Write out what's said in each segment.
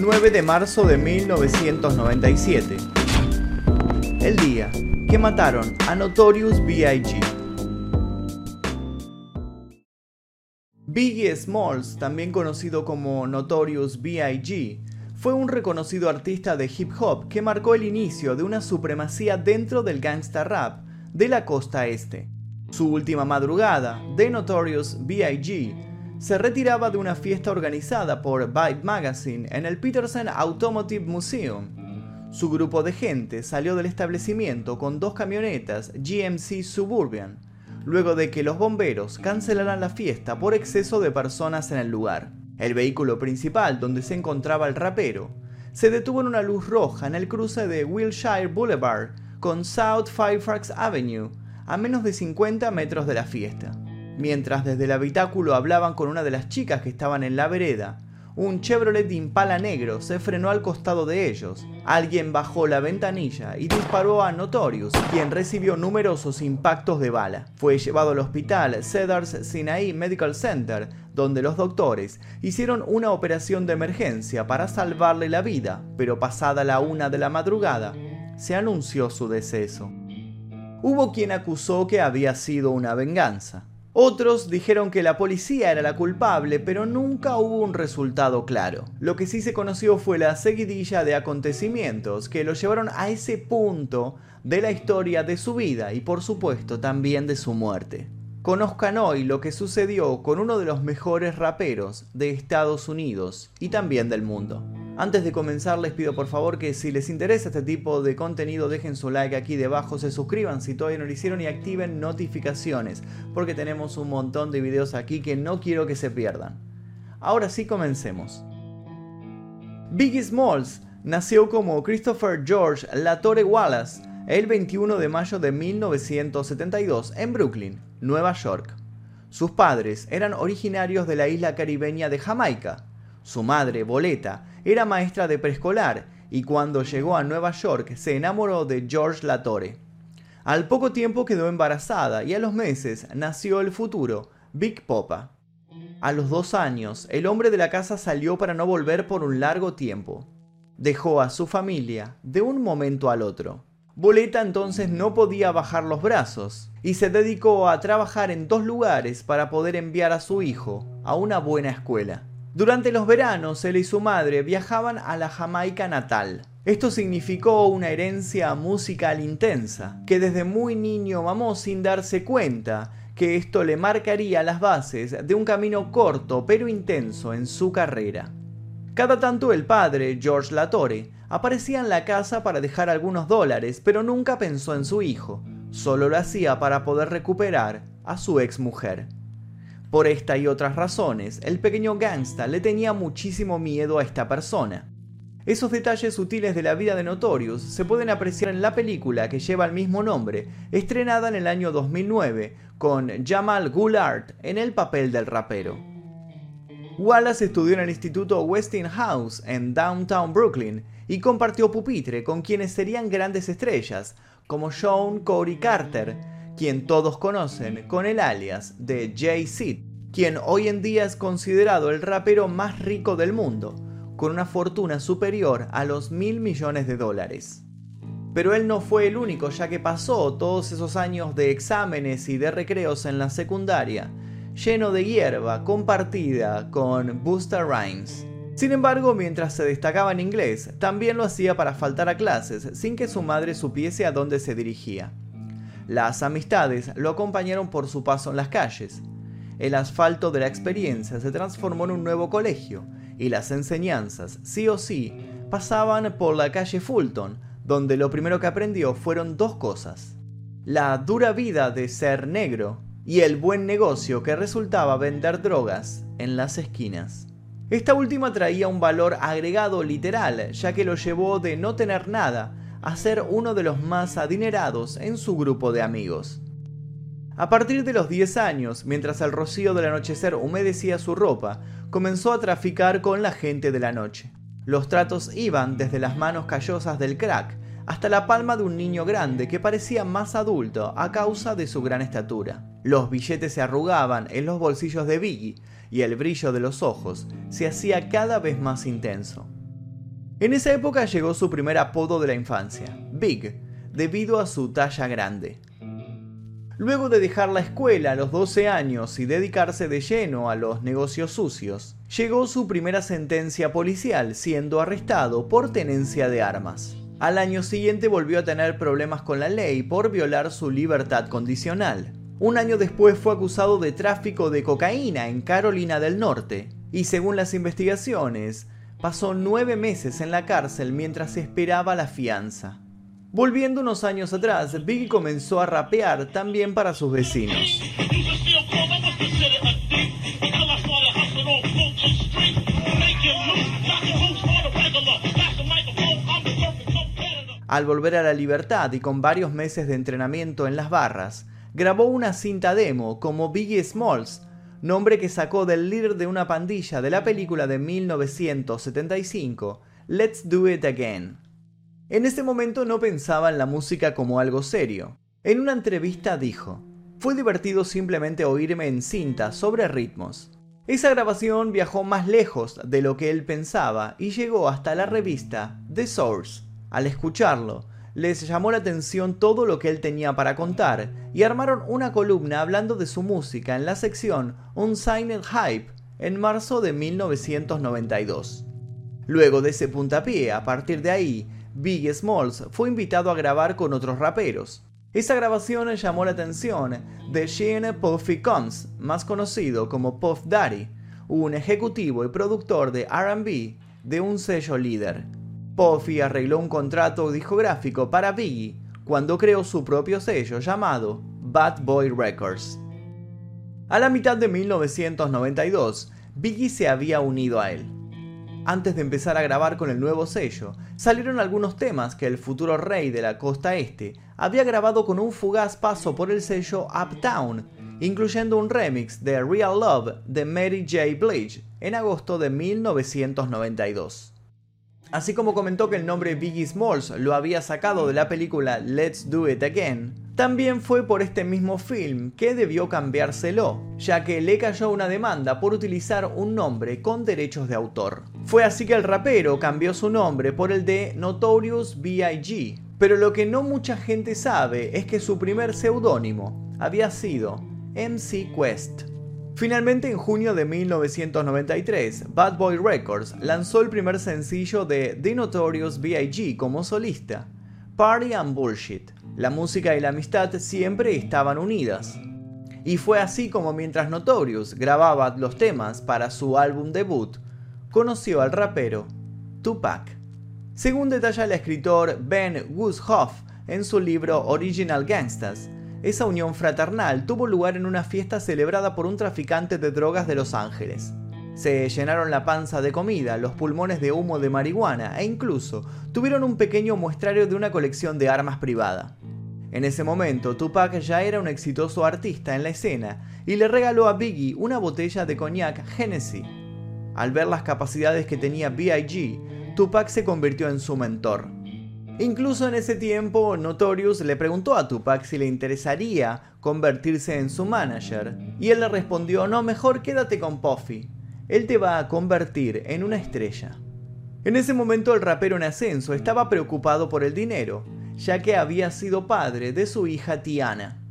9 de marzo de 1997. El día que mataron a Notorious B.I.G. Biggie Smalls, también conocido como Notorious B.I.G., fue un reconocido artista de hip hop que marcó el inicio de una supremacía dentro del gangsta rap de la costa este. Su última madrugada, The Notorious B.I.G., se retiraba de una fiesta organizada por Vibe Magazine en el Peterson Automotive Museum. Su grupo de gente salió del establecimiento con dos camionetas GMC Suburban, luego de que los bomberos cancelaran la fiesta por exceso de personas en el lugar. El vehículo principal donde se encontraba el rapero se detuvo en una luz roja en el cruce de Wilshire Boulevard con South Fairfax Avenue, a menos de 50 metros de la fiesta. Mientras desde el habitáculo hablaban con una de las chicas que estaban en la vereda, un Chevrolet Impala negro se frenó al costado de ellos. Alguien bajó la ventanilla y disparó a Notorious, quien recibió numerosos impactos de bala. Fue llevado al hospital Cedars Sinai Medical Center, donde los doctores hicieron una operación de emergencia para salvarle la vida, pero pasada la una de la madrugada, se anunció su deceso. Hubo quien acusó que había sido una venganza. Otros dijeron que la policía era la culpable, pero nunca hubo un resultado claro. Lo que sí se conoció fue la seguidilla de acontecimientos que lo llevaron a ese punto de la historia de su vida y por supuesto también de su muerte. Conozcan hoy lo que sucedió con uno de los mejores raperos de Estados Unidos y también del mundo. Antes de comenzar les pido por favor que si les interesa este tipo de contenido dejen su like aquí debajo, se suscriban si todavía no lo hicieron y activen notificaciones porque tenemos un montón de videos aquí que no quiero que se pierdan. Ahora sí comencemos. Biggie Smalls nació como Christopher George Latore Wallace el 21 de mayo de 1972 en Brooklyn, Nueva York. Sus padres eran originarios de la isla caribeña de Jamaica. Su madre, Boleta, era maestra de preescolar y cuando llegó a Nueva York se enamoró de George Latore. Al poco tiempo quedó embarazada y a los meses nació el futuro, Big Popa. A los dos años, el hombre de la casa salió para no volver por un largo tiempo. Dejó a su familia de un momento al otro. Boleta entonces no podía bajar los brazos y se dedicó a trabajar en dos lugares para poder enviar a su hijo a una buena escuela. Durante los veranos, él y su madre viajaban a la Jamaica natal. Esto significó una herencia musical intensa, que desde muy niño mamó sin darse cuenta que esto le marcaría las bases de un camino corto pero intenso en su carrera. Cada tanto el padre, George Latore, aparecía en la casa para dejar algunos dólares, pero nunca pensó en su hijo, solo lo hacía para poder recuperar a su ex mujer. Por esta y otras razones, el pequeño gangsta le tenía muchísimo miedo a esta persona. Esos detalles sutiles de la vida de Notorious se pueden apreciar en la película que lleva el mismo nombre, estrenada en el año 2009, con Jamal Goulart en el papel del rapero. Wallace estudió en el Instituto Westinghouse en Downtown Brooklyn y compartió pupitre con quienes serían grandes estrellas, como Sean Corey Carter, quien todos conocen con el alias de Jay-Z, quien hoy en día es considerado el rapero más rico del mundo, con una fortuna superior a los mil millones de dólares. Pero él no fue el único, ya que pasó todos esos años de exámenes y de recreos en la secundaria, lleno de hierba compartida con Busta Rhymes. Sin embargo, mientras se destacaba en inglés, también lo hacía para faltar a clases sin que su madre supiese a dónde se dirigía. Las amistades lo acompañaron por su paso en las calles. El asfalto de la experiencia se transformó en un nuevo colegio y las enseñanzas, sí o sí, pasaban por la calle Fulton, donde lo primero que aprendió fueron dos cosas. La dura vida de ser negro y el buen negocio que resultaba vender drogas en las esquinas. Esta última traía un valor agregado literal, ya que lo llevó de no tener nada a ser uno de los más adinerados en su grupo de amigos. A partir de los 10 años, mientras el rocío del anochecer humedecía su ropa, comenzó a traficar con la gente de la noche. Los tratos iban desde las manos callosas del crack hasta la palma de un niño grande que parecía más adulto a causa de su gran estatura. Los billetes se arrugaban en los bolsillos de Biggie y el brillo de los ojos se hacía cada vez más intenso. En esa época llegó su primer apodo de la infancia, Big, debido a su talla grande. Luego de dejar la escuela a los 12 años y dedicarse de lleno a los negocios sucios, llegó su primera sentencia policial siendo arrestado por tenencia de armas. Al año siguiente volvió a tener problemas con la ley por violar su libertad condicional. Un año después fue acusado de tráfico de cocaína en Carolina del Norte, y según las investigaciones, pasó nueve meses en la cárcel mientras esperaba la fianza. Volviendo unos años atrás, Biggie comenzó a rapear también para sus vecinos. Al volver a la libertad y con varios meses de entrenamiento en las barras, grabó una cinta demo como Biggie Smalls, nombre que sacó del líder de una pandilla de la película de 1975, Let's Do It Again. En ese momento no pensaba en la música como algo serio. En una entrevista dijo, fue divertido simplemente oírme en cinta sobre ritmos. Esa grabación viajó más lejos de lo que él pensaba y llegó hasta la revista The Source. Al escucharlo, les llamó la atención todo lo que él tenía para contar y armaron una columna hablando de su música en la sección Unsigned Hype en marzo de 1992. Luego de ese puntapié, a partir de ahí, Big Smalls fue invitado a grabar con otros raperos. Esa grabación llamó la atención de Shane Puffy Combs, más conocido como Puff Daddy, un ejecutivo y productor de RB de un sello líder. Puffy arregló un contrato discográfico para Biggie cuando creó su propio sello llamado Bad Boy Records. A la mitad de 1992, Biggie se había unido a él. Antes de empezar a grabar con el nuevo sello, salieron algunos temas que el futuro rey de la costa este había grabado con un fugaz paso por el sello Uptown, incluyendo un remix de Real Love de Mary J. Blige en agosto de 1992. Así como comentó que el nombre Biggie Smalls lo había sacado de la película Let's Do It Again, también fue por este mismo film que debió cambiárselo, ya que le cayó una demanda por utilizar un nombre con derechos de autor. Fue así que el rapero cambió su nombre por el de Notorious B.I.G., pero lo que no mucha gente sabe es que su primer seudónimo había sido MC Quest. Finalmente, en junio de 1993, Bad Boy Records lanzó el primer sencillo de The Notorious B.I.G. como solista, Party and Bullshit. La música y la amistad siempre estaban unidas. Y fue así como mientras Notorious grababa los temas para su álbum debut, conoció al rapero Tupac. Según detalla el escritor Ben Wooshoff en su libro Original Gangstas, esa unión fraternal tuvo lugar en una fiesta celebrada por un traficante de drogas de Los Ángeles. Se llenaron la panza de comida, los pulmones de humo de marihuana e incluso tuvieron un pequeño muestrario de una colección de armas privada. En ese momento, Tupac ya era un exitoso artista en la escena y le regaló a Biggie una botella de coñac Hennessy. Al ver las capacidades que tenía B.I.G., Tupac se convirtió en su mentor. Incluso en ese tiempo, Notorious le preguntó a Tupac si le interesaría convertirse en su manager, y él le respondió, no, mejor quédate con Puffy, él te va a convertir en una estrella. En ese momento el rapero en ascenso estaba preocupado por el dinero, ya que había sido padre de su hija Tiana.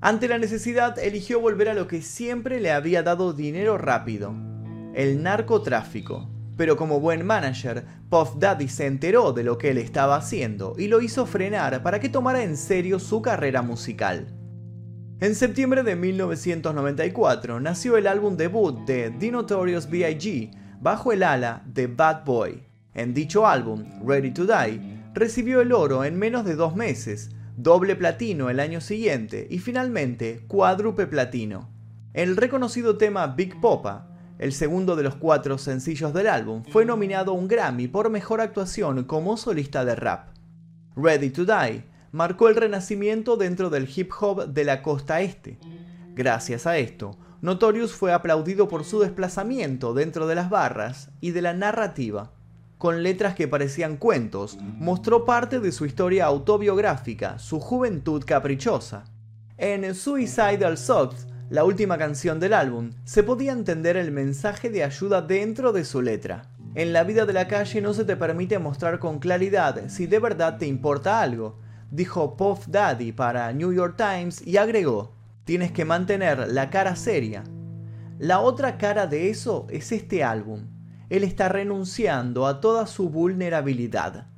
Ante la necesidad eligió volver a lo que siempre le había dado dinero rápido, el narcotráfico. Pero como buen manager, Puff Daddy se enteró de lo que él estaba haciendo y lo hizo frenar para que tomara en serio su carrera musical. En septiembre de 1994 nació el álbum debut de The Notorious B.I.G. bajo el ala de Bad Boy. En dicho álbum, Ready to Die, recibió el oro en menos de dos meses, doble platino el año siguiente y finalmente cuádruple platino. El reconocido tema Big Popa el segundo de los cuatro sencillos del álbum, fue nominado a un Grammy por mejor actuación como solista de rap. Ready to Die marcó el renacimiento dentro del hip hop de la costa este. Gracias a esto, Notorious fue aplaudido por su desplazamiento dentro de las barras y de la narrativa. Con letras que parecían cuentos, mostró parte de su historia autobiográfica, su juventud caprichosa. En Suicidal Socks la última canción del álbum, se podía entender el mensaje de ayuda dentro de su letra. En la vida de la calle no se te permite mostrar con claridad si de verdad te importa algo, dijo Puff Daddy para New York Times y agregó, tienes que mantener la cara seria. La otra cara de eso es este álbum. Él está renunciando a toda su vulnerabilidad.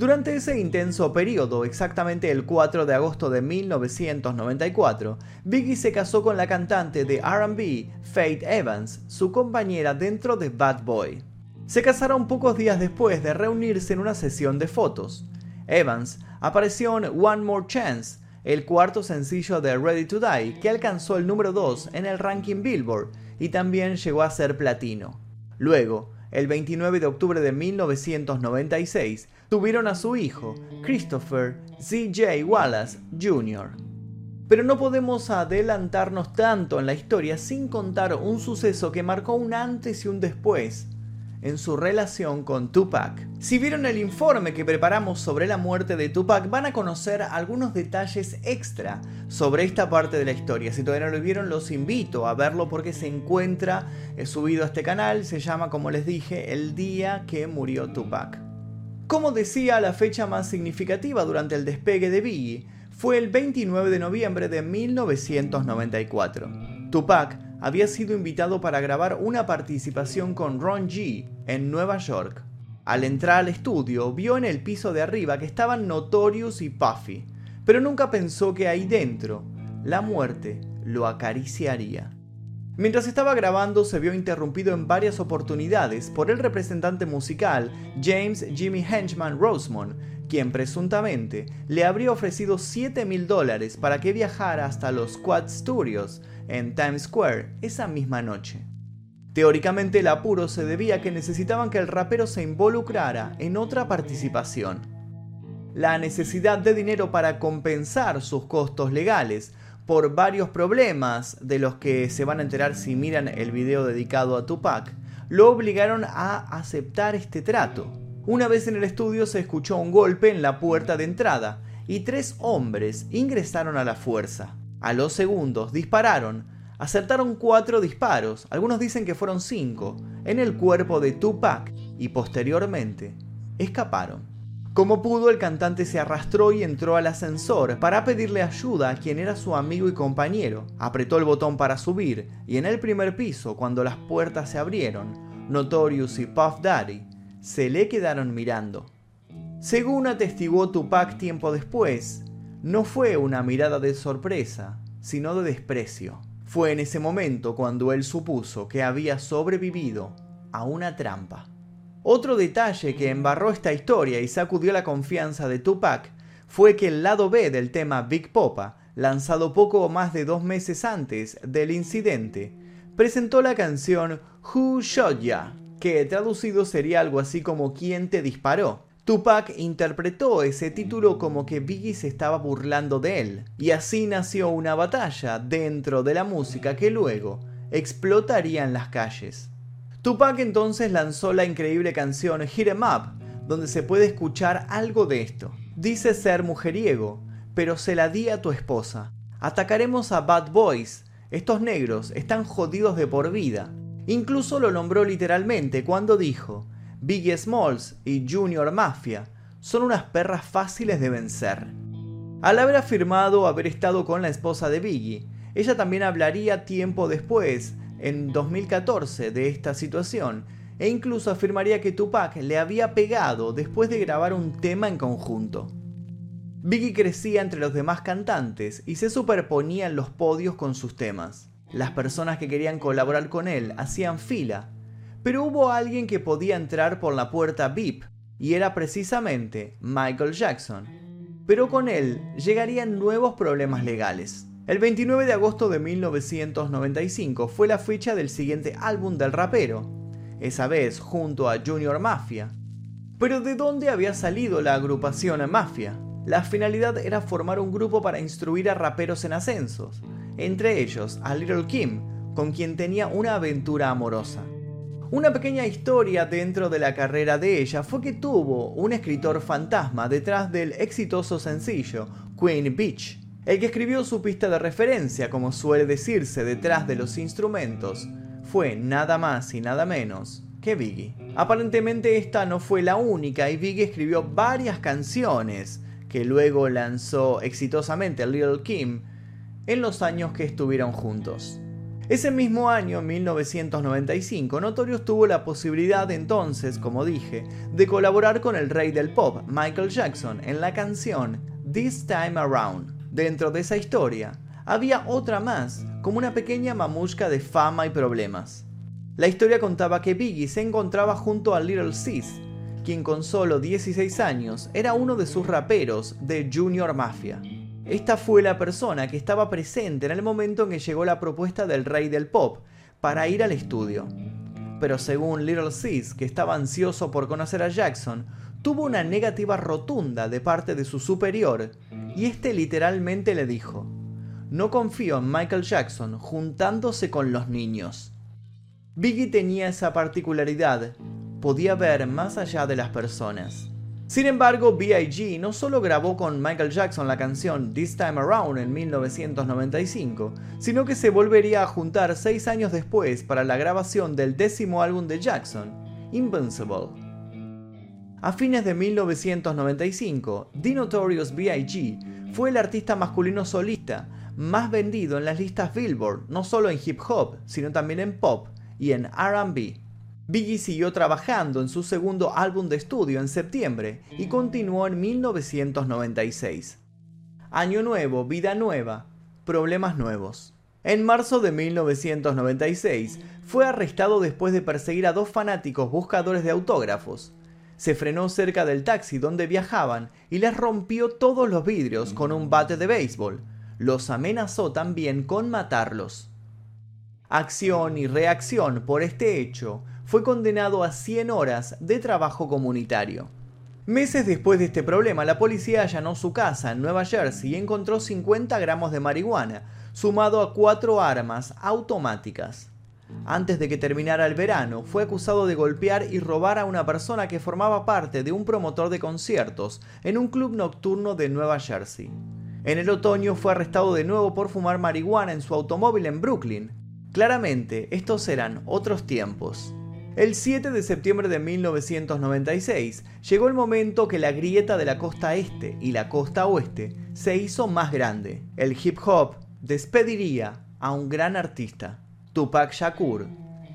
Durante ese intenso periodo, exactamente el 4 de agosto de 1994, Biggie se casó con la cantante de RB Faith Evans, su compañera dentro de Bad Boy. Se casaron pocos días después de reunirse en una sesión de fotos. Evans apareció en One More Chance, el cuarto sencillo de Ready to Die, que alcanzó el número 2 en el ranking Billboard y también llegó a ser platino. Luego, el 29 de octubre de 1996, tuvieron a su hijo, Christopher Z.J. Wallace Jr. Pero no podemos adelantarnos tanto en la historia sin contar un suceso que marcó un antes y un después en su relación con Tupac. Si vieron el informe que preparamos sobre la muerte de Tupac, van a conocer algunos detalles extra sobre esta parte de la historia. Si todavía no lo vieron, los invito a verlo porque se encuentra subido a este canal. Se llama, como les dije, El día que murió Tupac. Como decía, la fecha más significativa durante el despegue de Biggie fue el 29 de noviembre de 1994. Tupac había sido invitado para grabar una participación con Ron G en Nueva York. Al entrar al estudio, vio en el piso de arriba que estaban Notorious y Puffy, pero nunca pensó que ahí dentro la muerte lo acariciaría. Mientras estaba grabando se vio interrumpido en varias oportunidades por el representante musical James Jimmy Henchman Rosemont, quien presuntamente le habría ofrecido 7 mil dólares para que viajara hasta los Quad Studios en Times Square esa misma noche. Teóricamente el apuro se debía a que necesitaban que el rapero se involucrara en otra participación. La necesidad de dinero para compensar sus costos legales por varios problemas de los que se van a enterar si miran el video dedicado a Tupac, lo obligaron a aceptar este trato. Una vez en el estudio se escuchó un golpe en la puerta de entrada y tres hombres ingresaron a la fuerza. A los segundos dispararon, acertaron cuatro disparos, algunos dicen que fueron cinco, en el cuerpo de Tupac y posteriormente escaparon. Como pudo, el cantante se arrastró y entró al ascensor para pedirle ayuda a quien era su amigo y compañero. Apretó el botón para subir y en el primer piso, cuando las puertas se abrieron, Notorious y Puff Daddy se le quedaron mirando. Según atestiguó Tupac tiempo después, no fue una mirada de sorpresa, sino de desprecio. Fue en ese momento cuando él supuso que había sobrevivido a una trampa. Otro detalle que embarró esta historia y sacudió la confianza de Tupac fue que el lado B del tema Big Popa, lanzado poco más de dos meses antes del incidente, presentó la canción Who Shot Ya, que traducido sería algo así como ¿Quién te disparó? Tupac interpretó ese título como que Biggie se estaba burlando de él, y así nació una batalla dentro de la música que luego explotaría en las calles. Tupac entonces lanzó la increíble canción Hit 'em Up, donde se puede escuchar algo de esto. Dice ser mujeriego, pero se la di a tu esposa. Atacaremos a Bad Boys. Estos negros están jodidos de por vida. Incluso lo nombró literalmente cuando dijo, Biggie Smalls y Junior Mafia son unas perras fáciles de vencer. Al haber afirmado haber estado con la esposa de Biggie, ella también hablaría tiempo después, en 2014, de esta situación, e incluso afirmaría que Tupac le había pegado después de grabar un tema en conjunto. Biggie crecía entre los demás cantantes y se superponía en los podios con sus temas. Las personas que querían colaborar con él hacían fila pero hubo alguien que podía entrar por la puerta VIP, y era precisamente Michael Jackson. Pero con él llegarían nuevos problemas legales. El 29 de agosto de 1995 fue la fecha del siguiente álbum del rapero, esa vez junto a Junior Mafia. Pero ¿de dónde había salido la agrupación Mafia? La finalidad era formar un grupo para instruir a raperos en ascensos, entre ellos a Little Kim, con quien tenía una aventura amorosa. Una pequeña historia dentro de la carrera de ella fue que tuvo un escritor fantasma detrás del exitoso sencillo Queen Beach, el que escribió su pista de referencia, como suele decirse detrás de los instrumentos, fue nada más y nada menos que Biggie. Aparentemente esta no fue la única y Biggie escribió varias canciones que luego lanzó exitosamente Little Kim en los años que estuvieron juntos. Ese mismo año, 1995, Notorious tuvo la posibilidad entonces, como dije, de colaborar con el rey del pop, Michael Jackson, en la canción This Time Around. Dentro de esa historia, había otra más, como una pequeña mamushka de fama y problemas. La historia contaba que Biggie se encontraba junto a Little Sis, quien con solo 16 años era uno de sus raperos de Junior Mafia. Esta fue la persona que estaba presente en el momento en que llegó la propuesta del rey del pop para ir al estudio. Pero según Little Sis, que estaba ansioso por conocer a Jackson, tuvo una negativa rotunda de parte de su superior, y este literalmente le dijo, no confío en Michael Jackson juntándose con los niños. Biggie tenía esa particularidad, podía ver más allá de las personas. Sin embargo, B.I.G. no solo grabó con Michael Jackson la canción This Time Around en 1995, sino que se volvería a juntar seis años después para la grabación del décimo álbum de Jackson, Invincible. A fines de 1995, The Notorious B.I.G. fue el artista masculino solista más vendido en las listas Billboard, no solo en hip hop, sino también en pop y en RB. Biggie siguió trabajando en su segundo álbum de estudio en septiembre y continuó en 1996. Año nuevo, vida nueva, problemas nuevos. En marzo de 1996 fue arrestado después de perseguir a dos fanáticos buscadores de autógrafos. Se frenó cerca del taxi donde viajaban y les rompió todos los vidrios con un bate de béisbol. Los amenazó también con matarlos. Acción y reacción por este hecho fue condenado a 100 horas de trabajo comunitario. Meses después de este problema, la policía allanó su casa en Nueva Jersey y encontró 50 gramos de marihuana, sumado a cuatro armas automáticas. Antes de que terminara el verano, fue acusado de golpear y robar a una persona que formaba parte de un promotor de conciertos en un club nocturno de Nueva Jersey. En el otoño fue arrestado de nuevo por fumar marihuana en su automóvil en Brooklyn. Claramente, estos eran otros tiempos. El 7 de septiembre de 1996 llegó el momento que la grieta de la costa este y la costa oeste se hizo más grande. El hip hop despediría a un gran artista. Tupac Shakur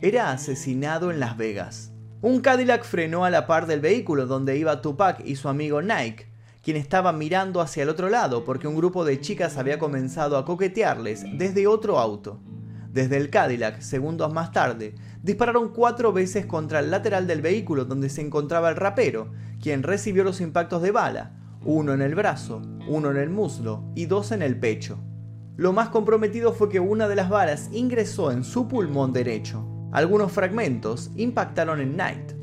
era asesinado en Las Vegas. Un Cadillac frenó a la par del vehículo donde iba Tupac y su amigo Nike, quien estaba mirando hacia el otro lado porque un grupo de chicas había comenzado a coquetearles desde otro auto. Desde el Cadillac, segundos más tarde, dispararon cuatro veces contra el lateral del vehículo donde se encontraba el rapero, quien recibió los impactos de bala, uno en el brazo, uno en el muslo y dos en el pecho. Lo más comprometido fue que una de las balas ingresó en su pulmón derecho. Algunos fragmentos impactaron en Knight.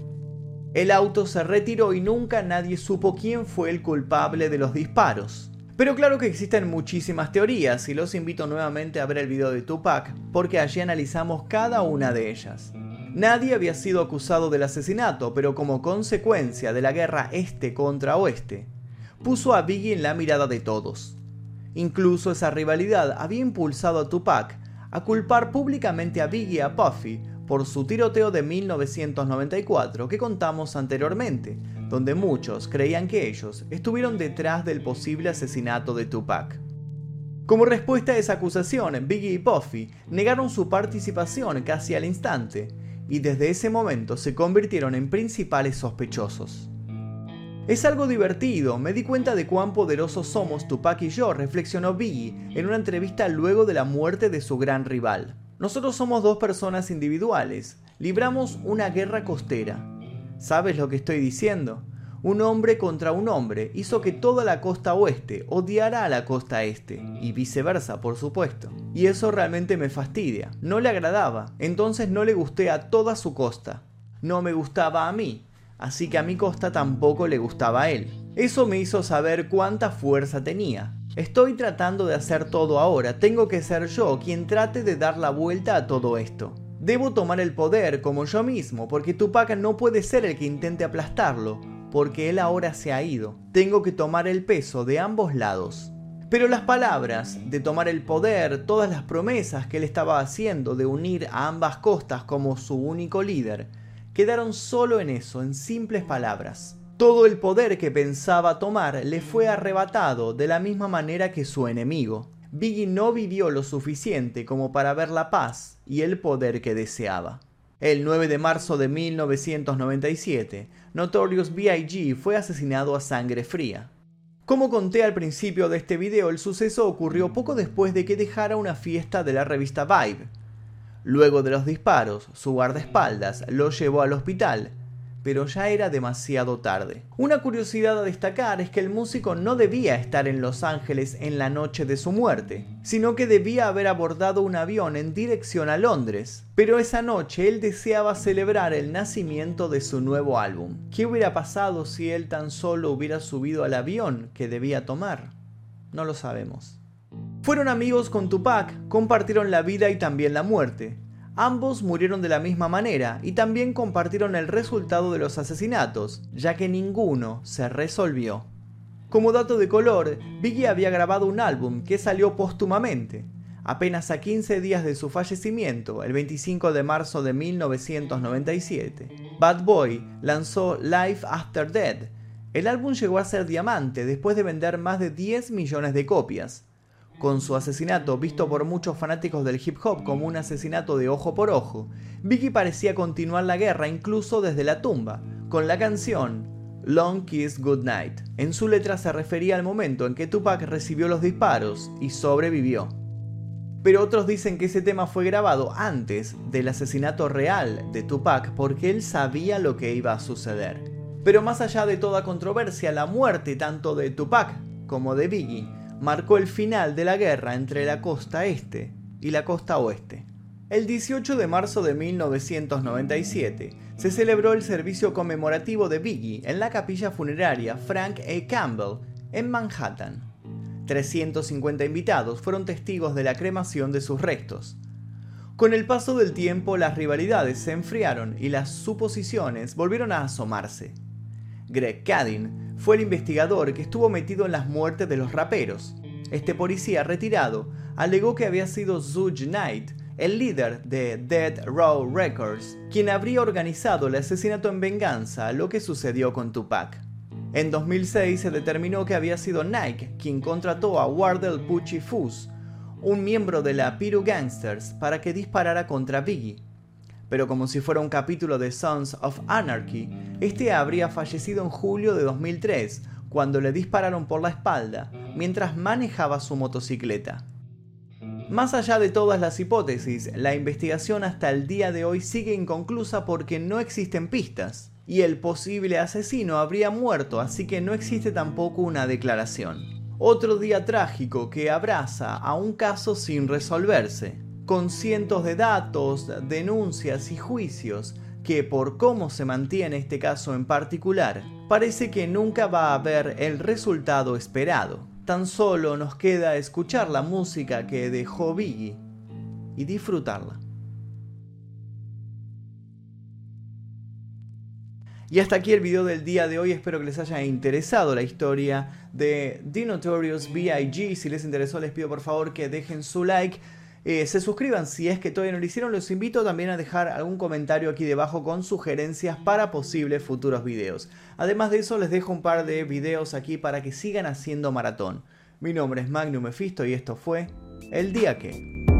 El auto se retiró y nunca nadie supo quién fue el culpable de los disparos. Pero claro que existen muchísimas teorías y los invito nuevamente a ver el video de Tupac porque allí analizamos cada una de ellas. Nadie había sido acusado del asesinato, pero como consecuencia de la guerra este contra oeste, puso a Biggie en la mirada de todos. Incluso esa rivalidad había impulsado a Tupac a culpar públicamente a Biggie y a Puffy por su tiroteo de 1994 que contamos anteriormente, donde muchos creían que ellos estuvieron detrás del posible asesinato de Tupac. Como respuesta a esa acusación, Biggie y Puffy negaron su participación casi al instante, y desde ese momento se convirtieron en principales sospechosos. Es algo divertido, me di cuenta de cuán poderosos somos Tupac y yo, reflexionó Biggie en una entrevista luego de la muerte de su gran rival. Nosotros somos dos personas individuales, libramos una guerra costera. ¿Sabes lo que estoy diciendo? Un hombre contra un hombre hizo que toda la costa oeste odiara a la costa este, y viceversa, por supuesto. Y eso realmente me fastidia. No le agradaba, entonces no le gusté a toda su costa. No me gustaba a mí, así que a mi costa tampoco le gustaba a él. Eso me hizo saber cuánta fuerza tenía, Estoy tratando de hacer todo ahora, tengo que ser yo quien trate de dar la vuelta a todo esto. Debo tomar el poder como yo mismo, porque Tupac no puede ser el que intente aplastarlo, porque él ahora se ha ido. Tengo que tomar el peso de ambos lados. Pero las palabras de tomar el poder, todas las promesas que él estaba haciendo de unir a ambas costas como su único líder, quedaron solo en eso, en simples palabras. Todo el poder que pensaba tomar le fue arrebatado de la misma manera que su enemigo. Biggie no vivió lo suficiente como para ver la paz y el poder que deseaba. El 9 de marzo de 1997, Notorious B.I.G. fue asesinado a sangre fría. Como conté al principio de este video, el suceso ocurrió poco después de que dejara una fiesta de la revista Vibe. Luego de los disparos, su guardaespaldas lo llevó al hospital pero ya era demasiado tarde. Una curiosidad a destacar es que el músico no debía estar en Los Ángeles en la noche de su muerte, sino que debía haber abordado un avión en dirección a Londres. Pero esa noche él deseaba celebrar el nacimiento de su nuevo álbum. ¿Qué hubiera pasado si él tan solo hubiera subido al avión que debía tomar? No lo sabemos. Fueron amigos con Tupac, compartieron la vida y también la muerte, Ambos murieron de la misma manera y también compartieron el resultado de los asesinatos, ya que ninguno se resolvió. Como dato de color, Biggie había grabado un álbum que salió póstumamente. Apenas a 15 días de su fallecimiento, el 25 de marzo de 1997, Bad Boy lanzó Life After Dead. El álbum llegó a ser diamante después de vender más de 10 millones de copias. Con su asesinato, visto por muchos fanáticos del hip hop como un asesinato de ojo por ojo, Biggie parecía continuar la guerra incluso desde la tumba, con la canción Long Kiss Goodnight. En su letra se refería al momento en que Tupac recibió los disparos y sobrevivió. Pero otros dicen que ese tema fue grabado antes del asesinato real de Tupac porque él sabía lo que iba a suceder. Pero más allá de toda controversia, la muerte tanto de Tupac como de Biggie marcó el final de la guerra entre la costa este y la costa oeste. El 18 de marzo de 1997 se celebró el servicio conmemorativo de Biggie en la capilla funeraria Frank A. Campbell en Manhattan. 350 invitados fueron testigos de la cremación de sus restos. Con el paso del tiempo las rivalidades se enfriaron y las suposiciones volvieron a asomarse. Greg Cadin fue el investigador que estuvo metido en las muertes de los raperos. Este policía retirado alegó que había sido Zuj Knight, el líder de Dead Row Records, quien habría organizado el asesinato en venganza a lo que sucedió con Tupac. En 2006 se determinó que había sido Nike quien contrató a Wardell Pucci Fus, un miembro de la Piru Gangsters, para que disparara contra Biggie pero como si fuera un capítulo de Sons of Anarchy, este habría fallecido en julio de 2003, cuando le dispararon por la espalda mientras manejaba su motocicleta. Más allá de todas las hipótesis, la investigación hasta el día de hoy sigue inconclusa porque no existen pistas, y el posible asesino habría muerto, así que no existe tampoco una declaración. Otro día trágico que abraza a un caso sin resolverse con cientos de datos, denuncias y juicios que por cómo se mantiene este caso en particular, parece que nunca va a haber el resultado esperado. Tan solo nos queda escuchar la música que dejó Biggie y disfrutarla. Y hasta aquí el video del día de hoy, espero que les haya interesado la historia de The Notorious B.I.G. Si les interesó les pido por favor que dejen su like eh, se suscriban si es que todavía no lo hicieron. Los invito también a dejar algún comentario aquí debajo con sugerencias para posibles futuros videos. Además de eso, les dejo un par de videos aquí para que sigan haciendo maratón. Mi nombre es Magnum Mephisto y esto fue El Día Que.